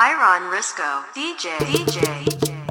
Iron Risco, DJ, DJ.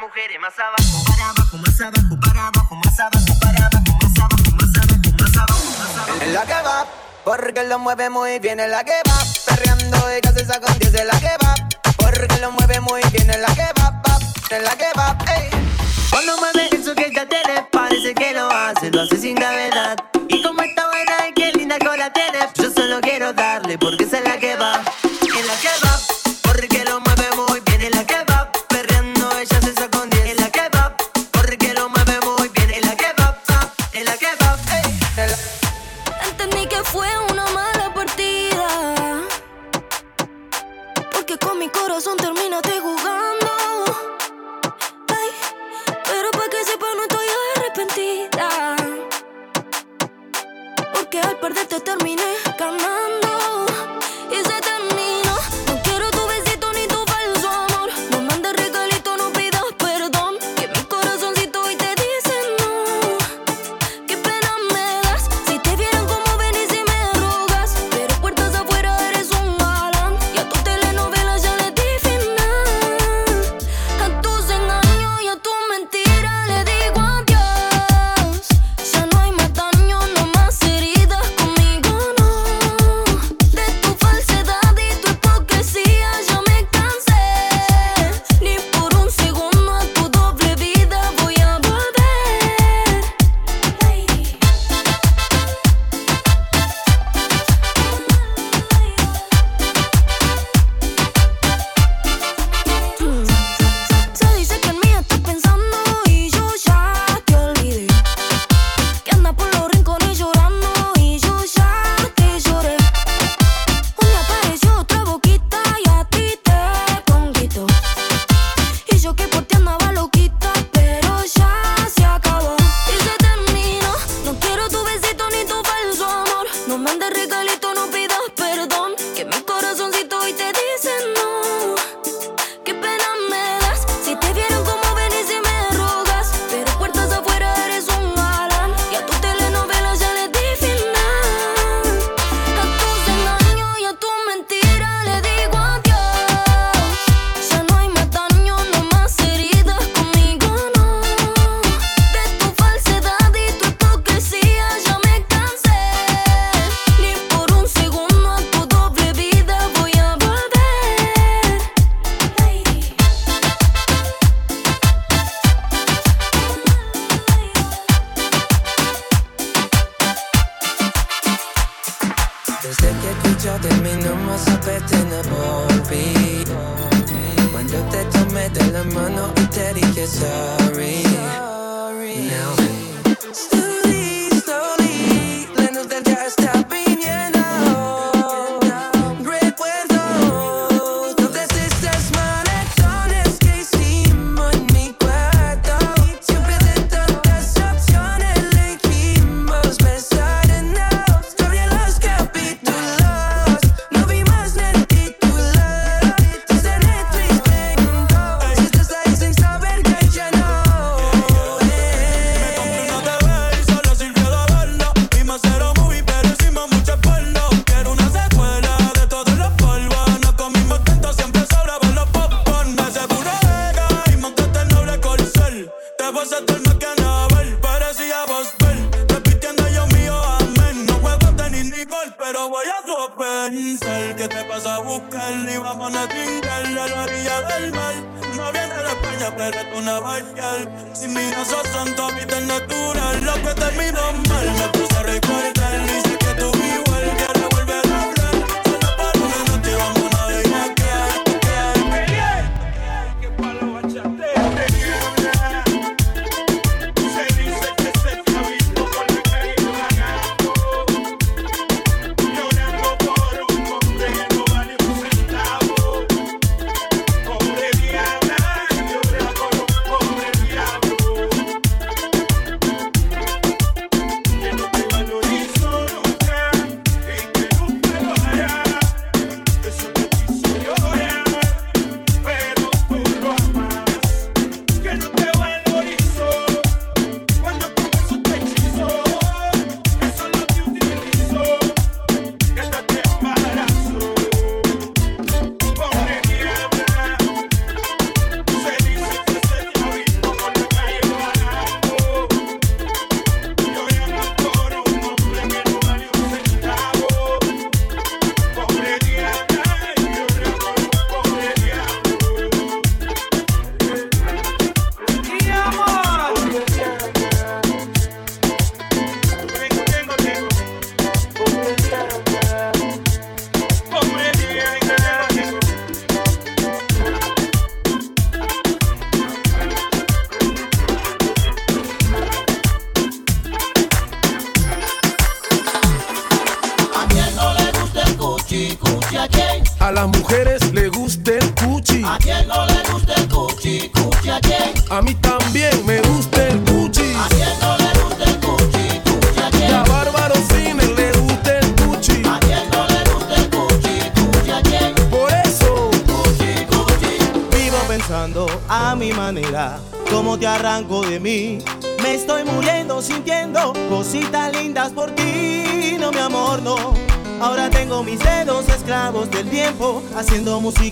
Abajo. La mujer más abajo, para abajo, más abajo, para abajo, más abajo, para abajo, más abajo, más abajo, más abajo, más abajo. En la que va, porque lo mueve muy bien en la que va. Perreando y casi saca un 10 en la que va. Porque lo mueve muy bien en la que va, va, en la que va, ey. Cuando mueve eso que ya tiene, parece que lo hace, lo hace sin gravedad. Y como está buena y qué linda cola tiene, yo solo quiero darle porque es la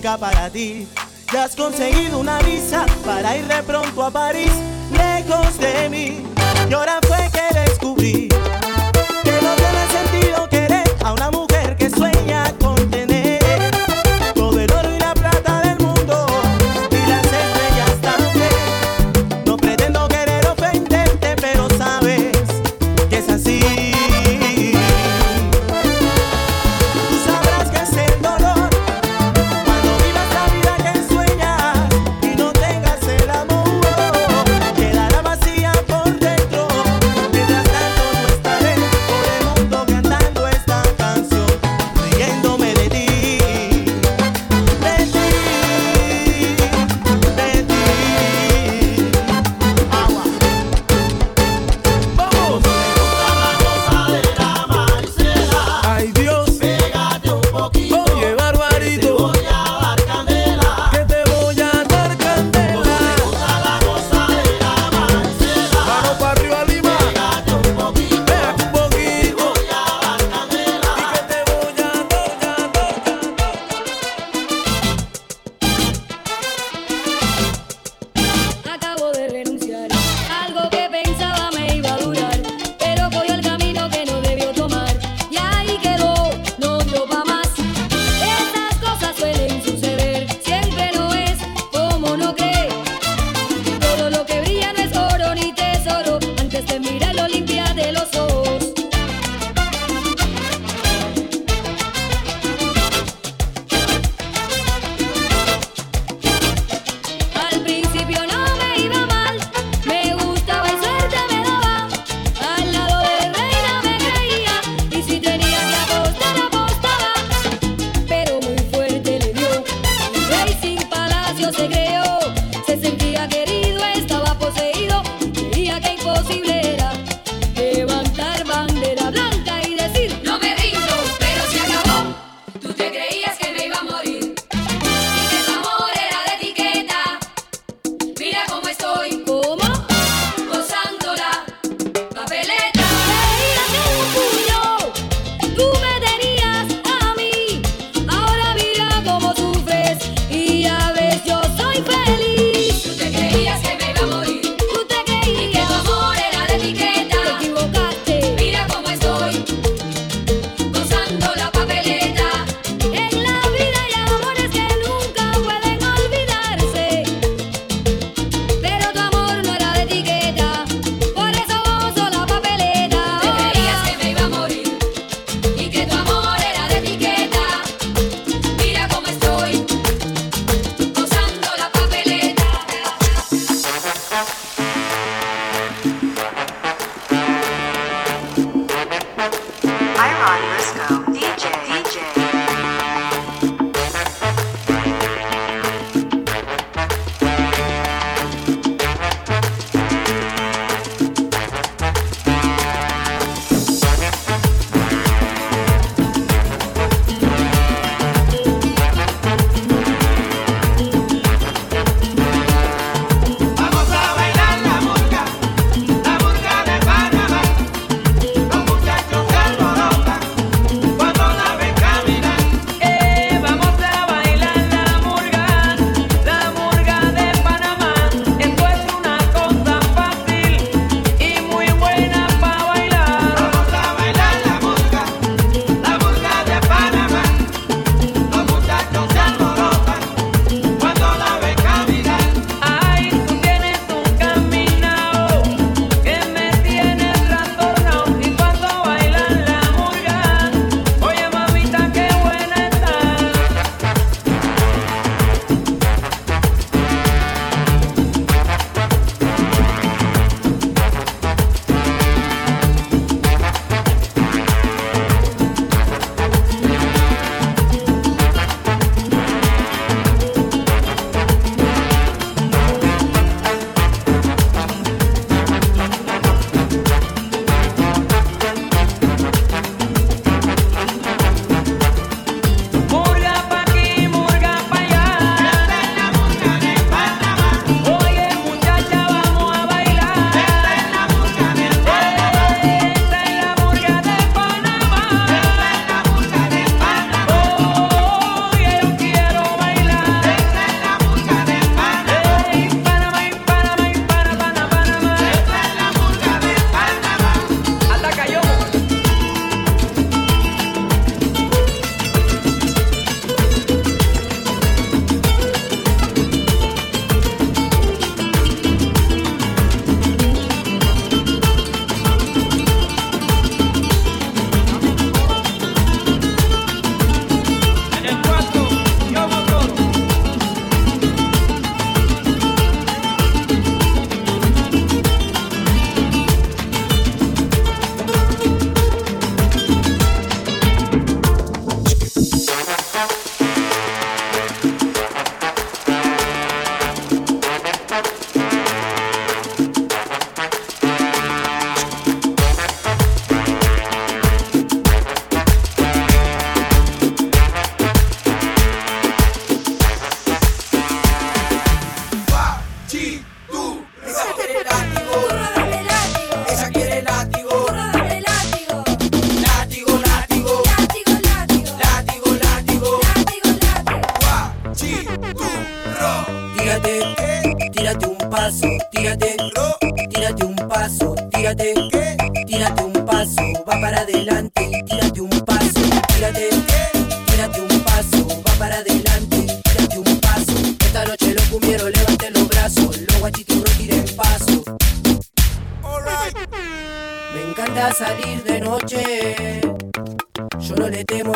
para ti. Ya has conseguido una visa para ir de pronto a París, lejos de mí. Y ahora fue que descubrí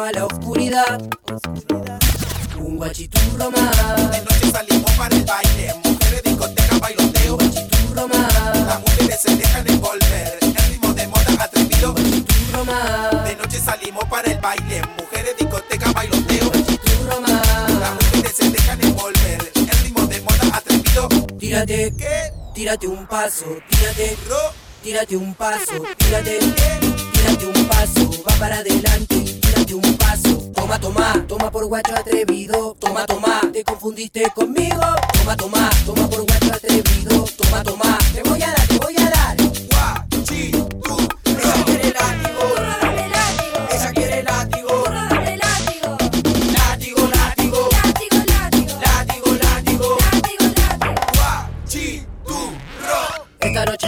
no le temo a la oscuridad. Un guachiturro más. De noche salimos para el baile, mujeres, discoteca, bailoteo. Guachiturro más. Las mujeres se dejan envolver, el ritmo de moda atrevido. Guachiturro más. De noche salimos para el baile, mujeres, discoteca, bailoteo. Guachiturro más. Las mujeres se dejan envolver, el ritmo de moda atrevido. Tírate, ¿Qué? tírate un paso, tírate, Ro, tírate un paso, tírate, tírate un paso, va para adelante tírate un paso. Toma, toma, toma por guacho atrevido, toma, toma, te confundiste conmigo. Toma, toma, toma por guacho atrevido, toma, toma, te voy a dar, te voy a dar. guachi, tú, Ella quiere látigo,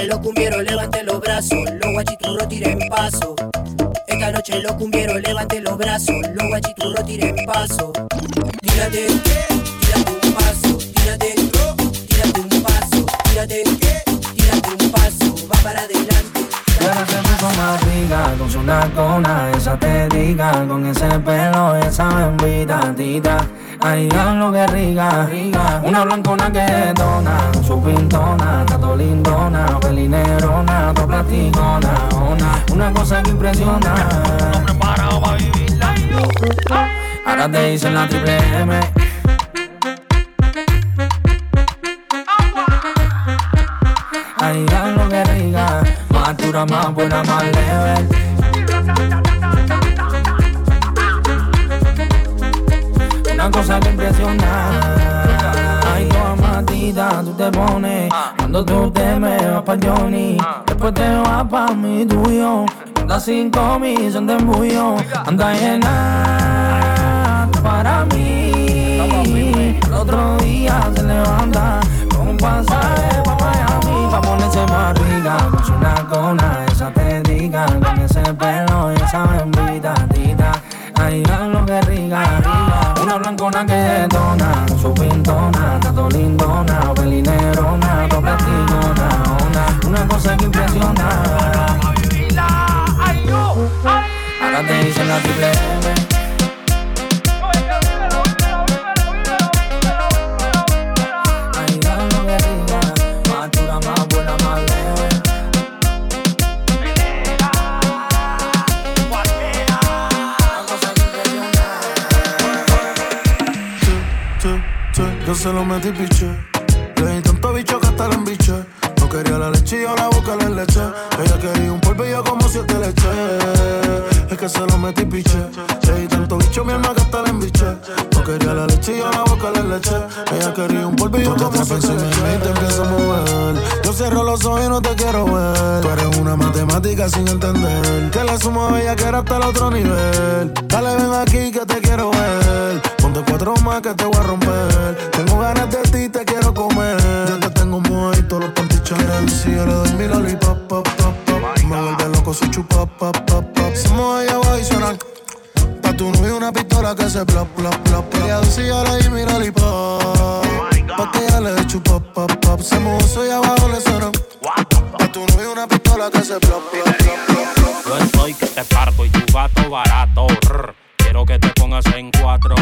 noche los levanten los brazos, los guachiturros tiren paso. Esta noche los cumbieros levanten los brazos, los guachiturros tiren paso. Tírate, tírate un paso, tírate, tírate un paso, tírate, tírate un paso, va para adelante. Puso más rica con su nacona, esa te diga, con ese pelo, esa bembita tita. Ay, lo que rica, rica. Una blancona que detona, su pintona, tato lindona, pelinerona, to platicona, ona. Una cosa que impresiona. Ahora te dicen la triple M. Ay, lo que rica, más dura, más buena, más level. Una cosa que impresiona. Ay, toda matita, tú te pones Cuando tú te me vas pa' Johnny Después te vas pa' mi tuyo Anda cinco mil, son de embullo. Anda llena para mí. El otro día se levanta Con un pasaje pa' Miami Pa' ponerse más rica. Con su nacona, esa te diga Con ese pelo y esa bembita tita. Ay, lo que rica, rica Una blancona que detona Su pintona, tato lindona Pelinerona, to platicona Una, una cosa que impresiona Ahora te dicen la triple se lo metí piche. Le di tanto bicho que hasta la embiché. No quería la leche y yo la boca le leche. Ella quería un polvillo como siete leche. Es que se lo metí piche. Le di tanto bicho mi alma que hasta la embiché. No quería la leche y yo la boca le leche. Ella quería un polvillo como siete leche. Y te empiezo a mover. Yo cierro los ojos y no te quiero ver. Tú eres una matemática sin entender. Que la sumo a ella que era hasta el otro nivel. Dale, ven aquí que te quiero ver. Ponte cuatro más que te voy a romper. Tengo ganas de ti, te quiero comer. Yo te tengo todos los pantichos. Si yo le doy mi lollipop, pop, pop, pop. Me vuelve loco si chupa, pop, pop, pop. Se mueve ella va y suena. Pa' tu novio una pistola que se plop, plop, plop. Ella yo le di mi. Pa' que ella le dé chupa, pop, pop. Se mueve eso y abajo le suena. Pa' tu novio una pistola que se plop, plop. Yo estoy que te parto y tu gato barato. Quiero que te pongas en cuatro.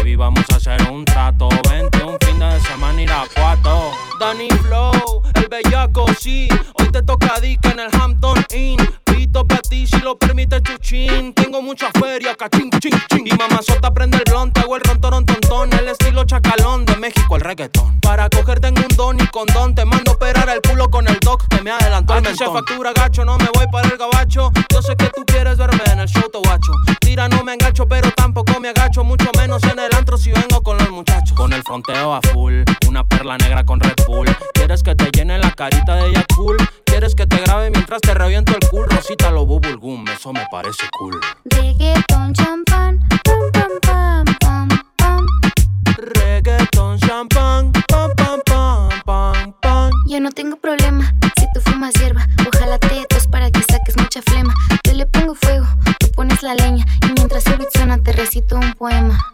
Baby, vamos a hacer un trato. Vente un fin de semana ir a cuatro. Danny Flow, el bellaco, sí. Hoy te toca dica en el Hampton Inn. Pito pa' ti si lo permite chuchín. Tengo mucha feria, cachín, ching, ching. Y mamazota prende el blonde, hago el rontorón tontón. El estilo chacalón de México, el reggaetón. Para coger tengo un don y condón. Te mando a operar el culo con el doc que me adelantó el mentón. factura gacho, no me voy para el gabacho. Yo sé que tú fronteo a full. Una perla negra con Red Bull. ¿Quieres que te llene la carita de ella ¿Quieres que te grabe mientras te reviento el cool? Rosita lo bubulgum, eso me parece cool. Reggaeton, champán, pam, pam, pam, pam, pam. Reggaeton, champán, pam, pam, pam, pam, pam. Yo no tengo problema si tú fumas hierba. Ojalá te tos para que saques mucha flema. Yo le pongo fuego, tú pones la leña. Y mientras el beat suena, te recito un poema.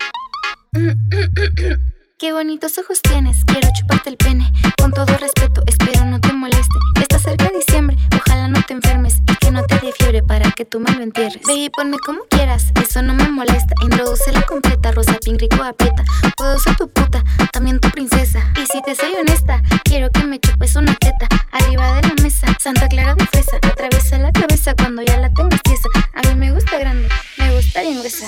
Qué bonitos ojos tienes, quiero chuparte el pene. Con todo respeto, espero no te moleste. Está cerca de diciembre, ojalá no te enfermes y que no te dé fiebre para que tú me lo entierres. Ve y ponme como quieras, eso no me molesta. Introduce la completa, rosa, pin rico, aprieta. Puedo ser tu puta, también tu princesa. Y si te soy honesta, quiero que me chupes una teta arriba de la mesa. Santa Clara de fresa, atraviesa la cabeza cuando ya la tengas tiesa. A mí me gusta grande, me gusta bien gruesa.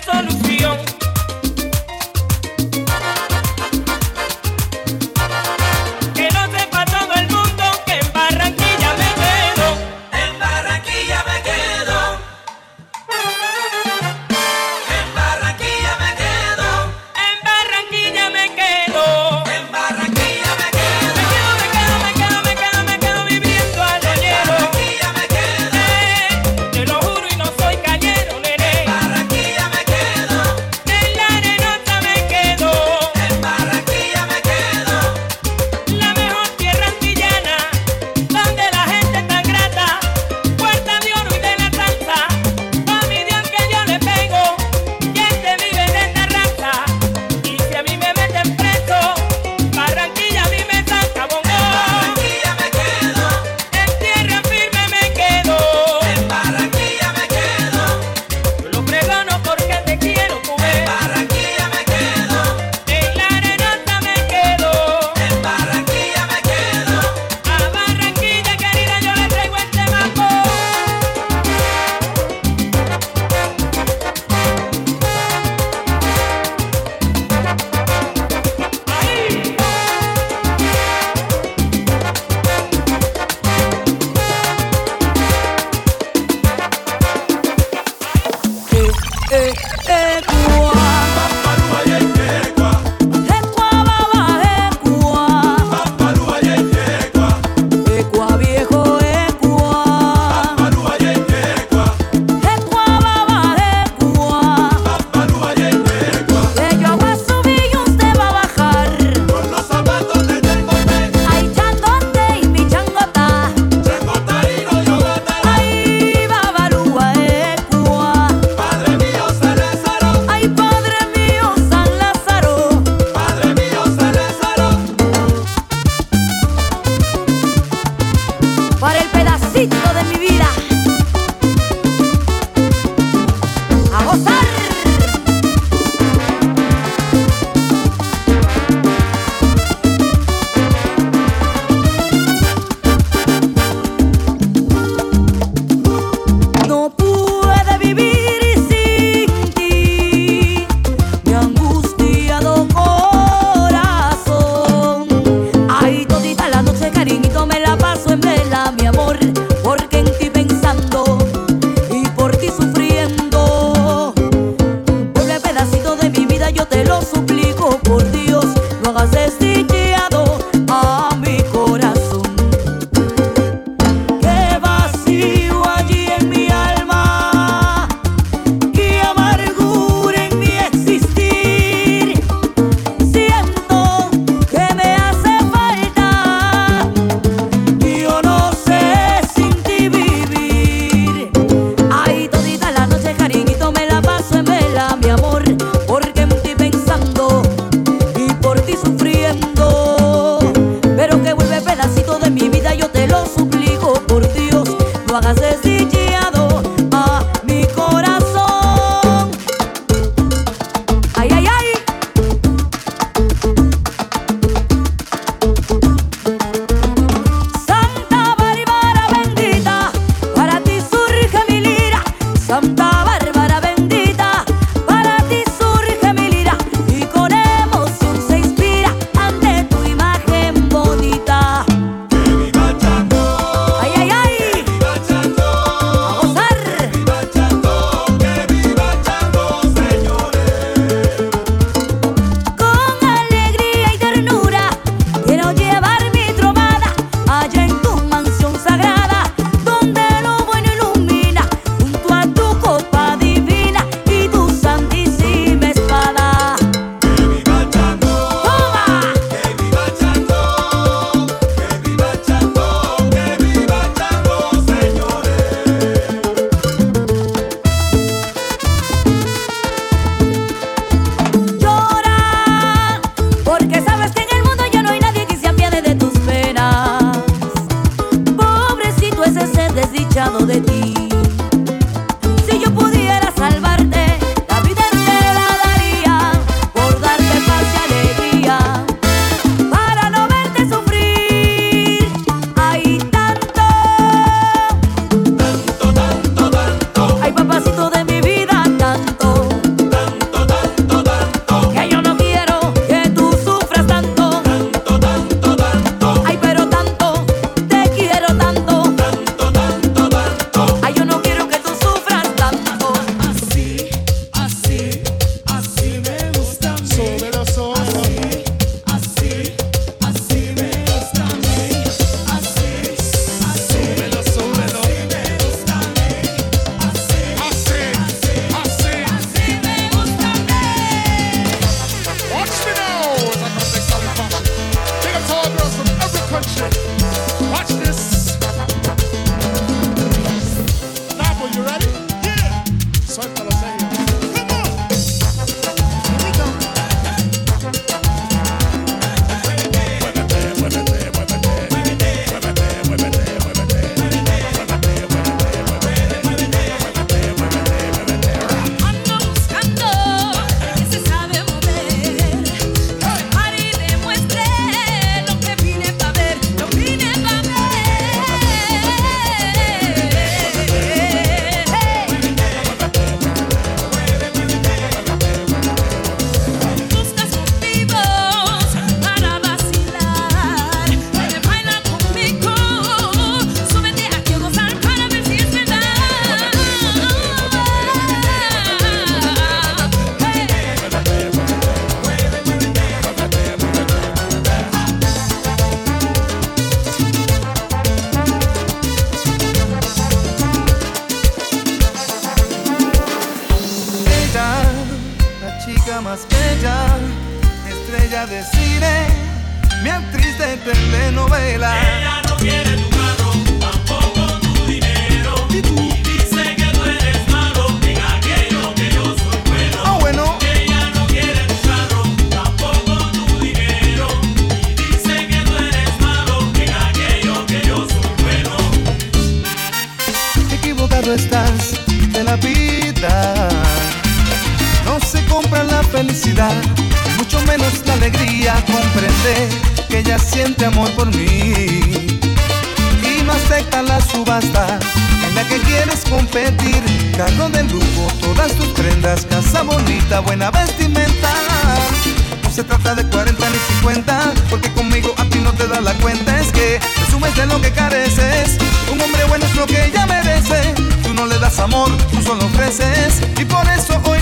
telefone das amor, tú solo ofreces. Y por eso hoy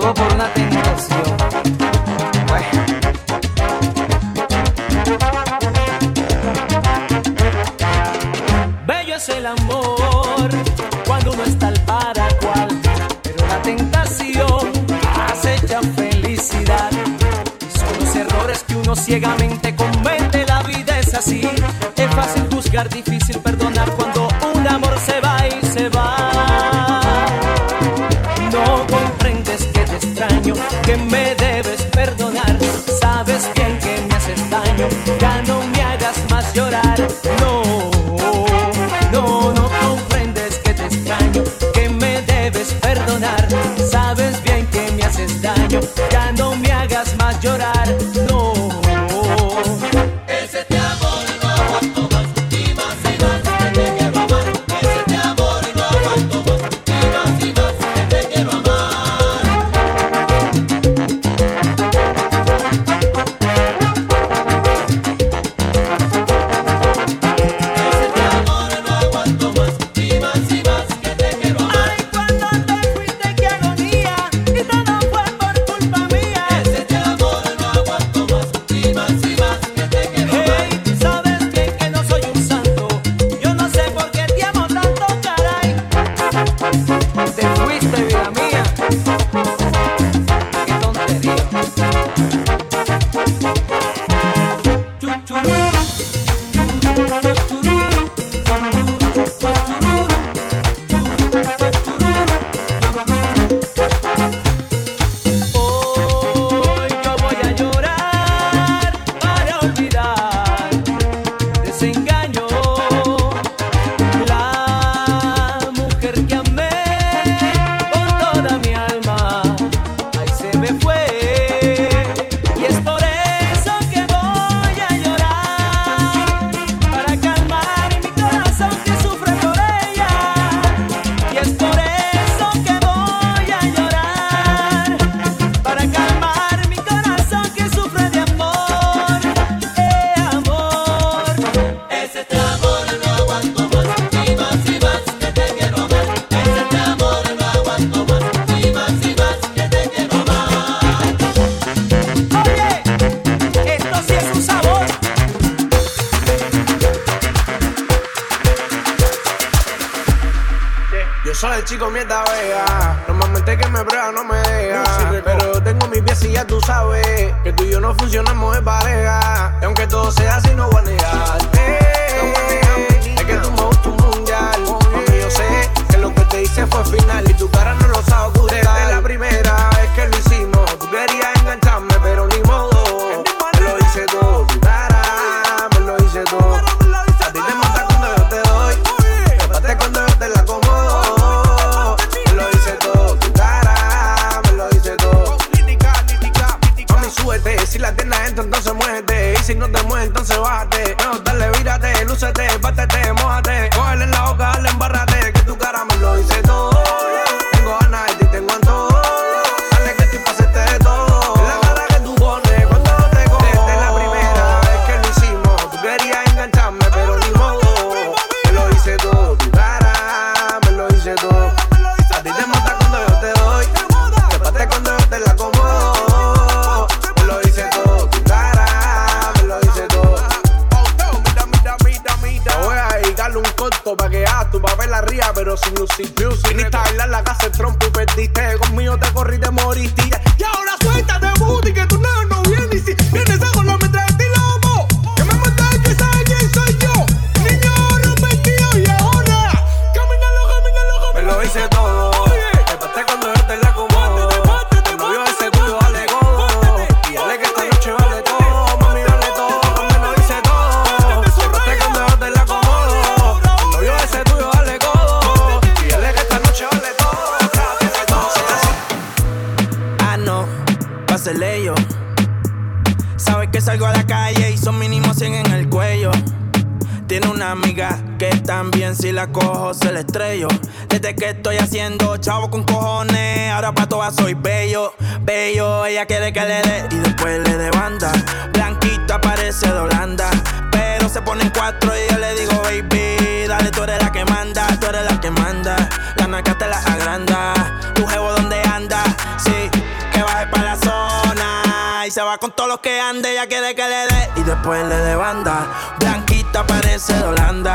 todo por una tentación. Bello es el amor cuando uno está el para cual, pero la tentación acecha felicidad y son los errores que uno ciegamente de chico mierda vea. Normalmente que me prueba no me deja. No, sí, pero tengo mis pies y ya tú sabes que tú y yo no funcionamos en pareja. Y aunque todo sea así, no voy a negarte. No eh, es que tú me gustas un mundial. Aunque yo sé que lo que te hice fue final y tu cara no lo sabe ocultar. Desde la primera vez que lo hicimos, tú querías que le dé y después le dé banda. Blanquita parece de Holanda, pero se pone en cuatro y yo le digo, baby, dale, tú eres la que manda, tú eres la que manda. La naca te la agranda, tu jevo donde anda, sí, que baje pa' la zona. Y se va con todos los que ande, ella quiere que le dé y después le dé banda. Blanquita parece de Holanda,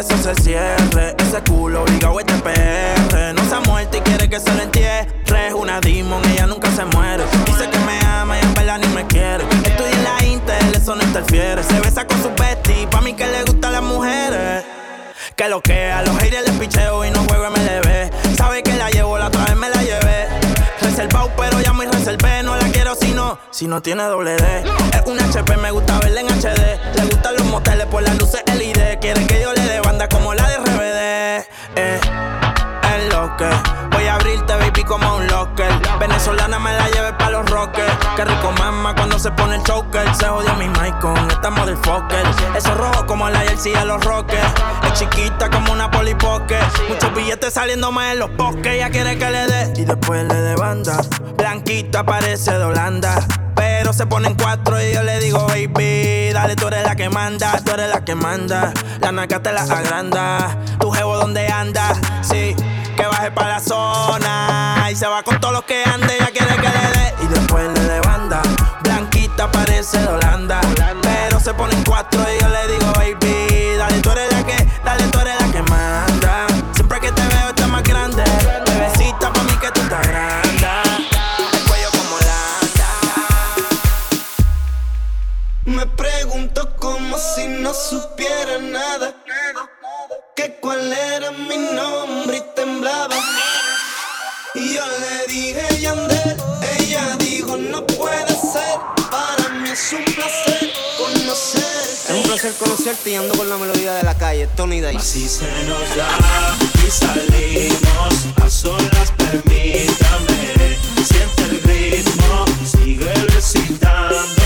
eso se cierre. Ese culo obligado es de PR, no se ha muerto y quiere que se lo entierre. Es una demon, ella nunca se muere. Dice que me ama y en verdad ni me quiere. Estudia en la Intel, eso no interfiere. Se besa con su bestie, pa' mí que le gustan las mujeres. Que lo que a los si no, tiene doble D. Es un HP, me gusta verla en HD. Le gustan los moteles por las luces LED. Quiere que yo le dé banda como la de RBD. Eh, es lo voy a abrirte, baby, como un locker. Venezolana me la lleve. Qué rico mama cuando se pone el choker. Se jodió mi mic con esta motherfucker. Eso rojo como la jersey de los rockers. Es chiquita como una polipoque. Muchos billetes saliendo más en los bosques. Ella quiere que le dé y después le dé banda. Blanquita parece de Holanda. Pero se pone en cuatro y yo le digo, baby, dale, tú eres la que manda, tú eres la que manda. La naca te la agranda. Tu jevo donde anda, sí, que baje pa' la zona. Y se va con todos los que ande, Pero se pone en cuatro y yo le digo, baby, dale, tú eres la que, dale, tú eres la que manda. Siempre que te veo estás más grande. Bebecita pa' mí que tú estás grande. El cuello como Me pregunto como si no supiera nada. Que cuál era mi nombre y temblaba. Y yo le dije Yandel, ella dijo no mí es un placer conocerte. Es un placer conocerte y ando con la melodía de la calle, Tony Day. Así se nos da y salimos a solas, permítame. Siente el ritmo, sigue recitándome.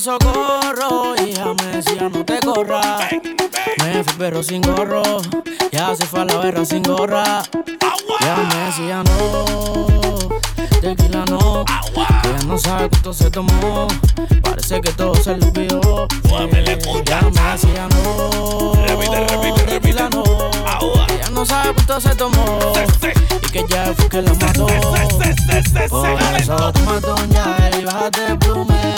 socorro, hija me no te corras. Me fui perro sin gorro, ya se fue a la verra sin gorra. Ya me decía no, tequila no, ella no sabe cuánto se tomó, parece que todo se le olvidó. Eh, ya me decía no, repite, repite, repite, no, ella no sabe cuánto se tomó y que ya fue que la mató. Por eso toma doña y bájate plume.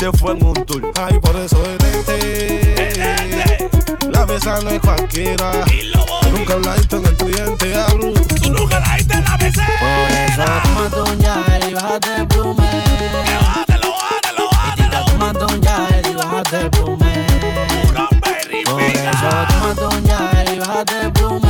se fue en un tour. Ay, por eso detente. La mesa no es cualquiera. Nunca la diste en el cliente, abro. Tú nunca la diste en la mesa. Por eso toma un yael y bájate el plume. Bájatelo, bájatelo, bájatelo. Toma un yael y bájate el plume. Pura perrifica. Por eso toma un yael y bájate el plume.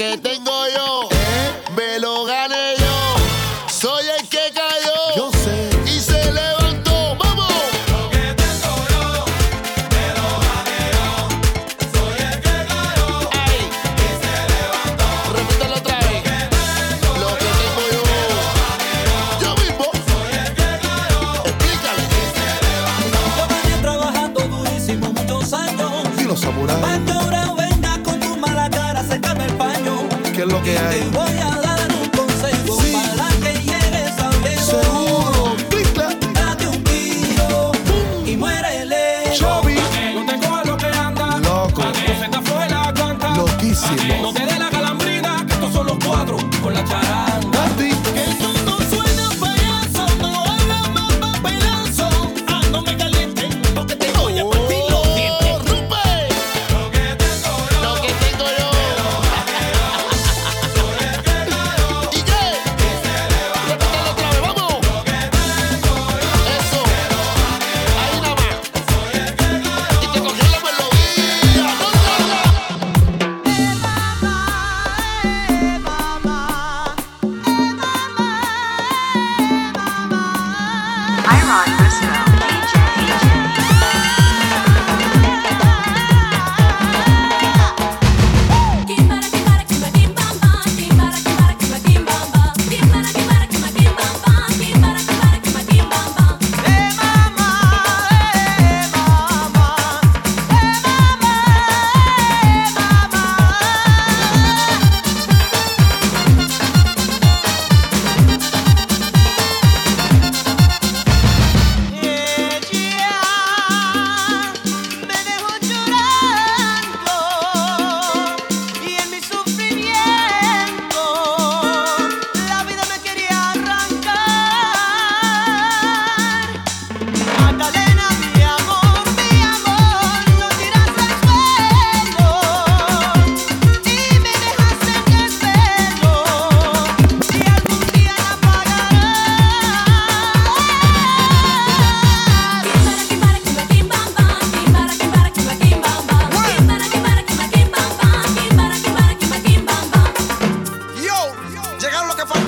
Que tengo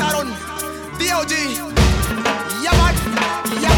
mataron. DOG, Yaman, Yaman.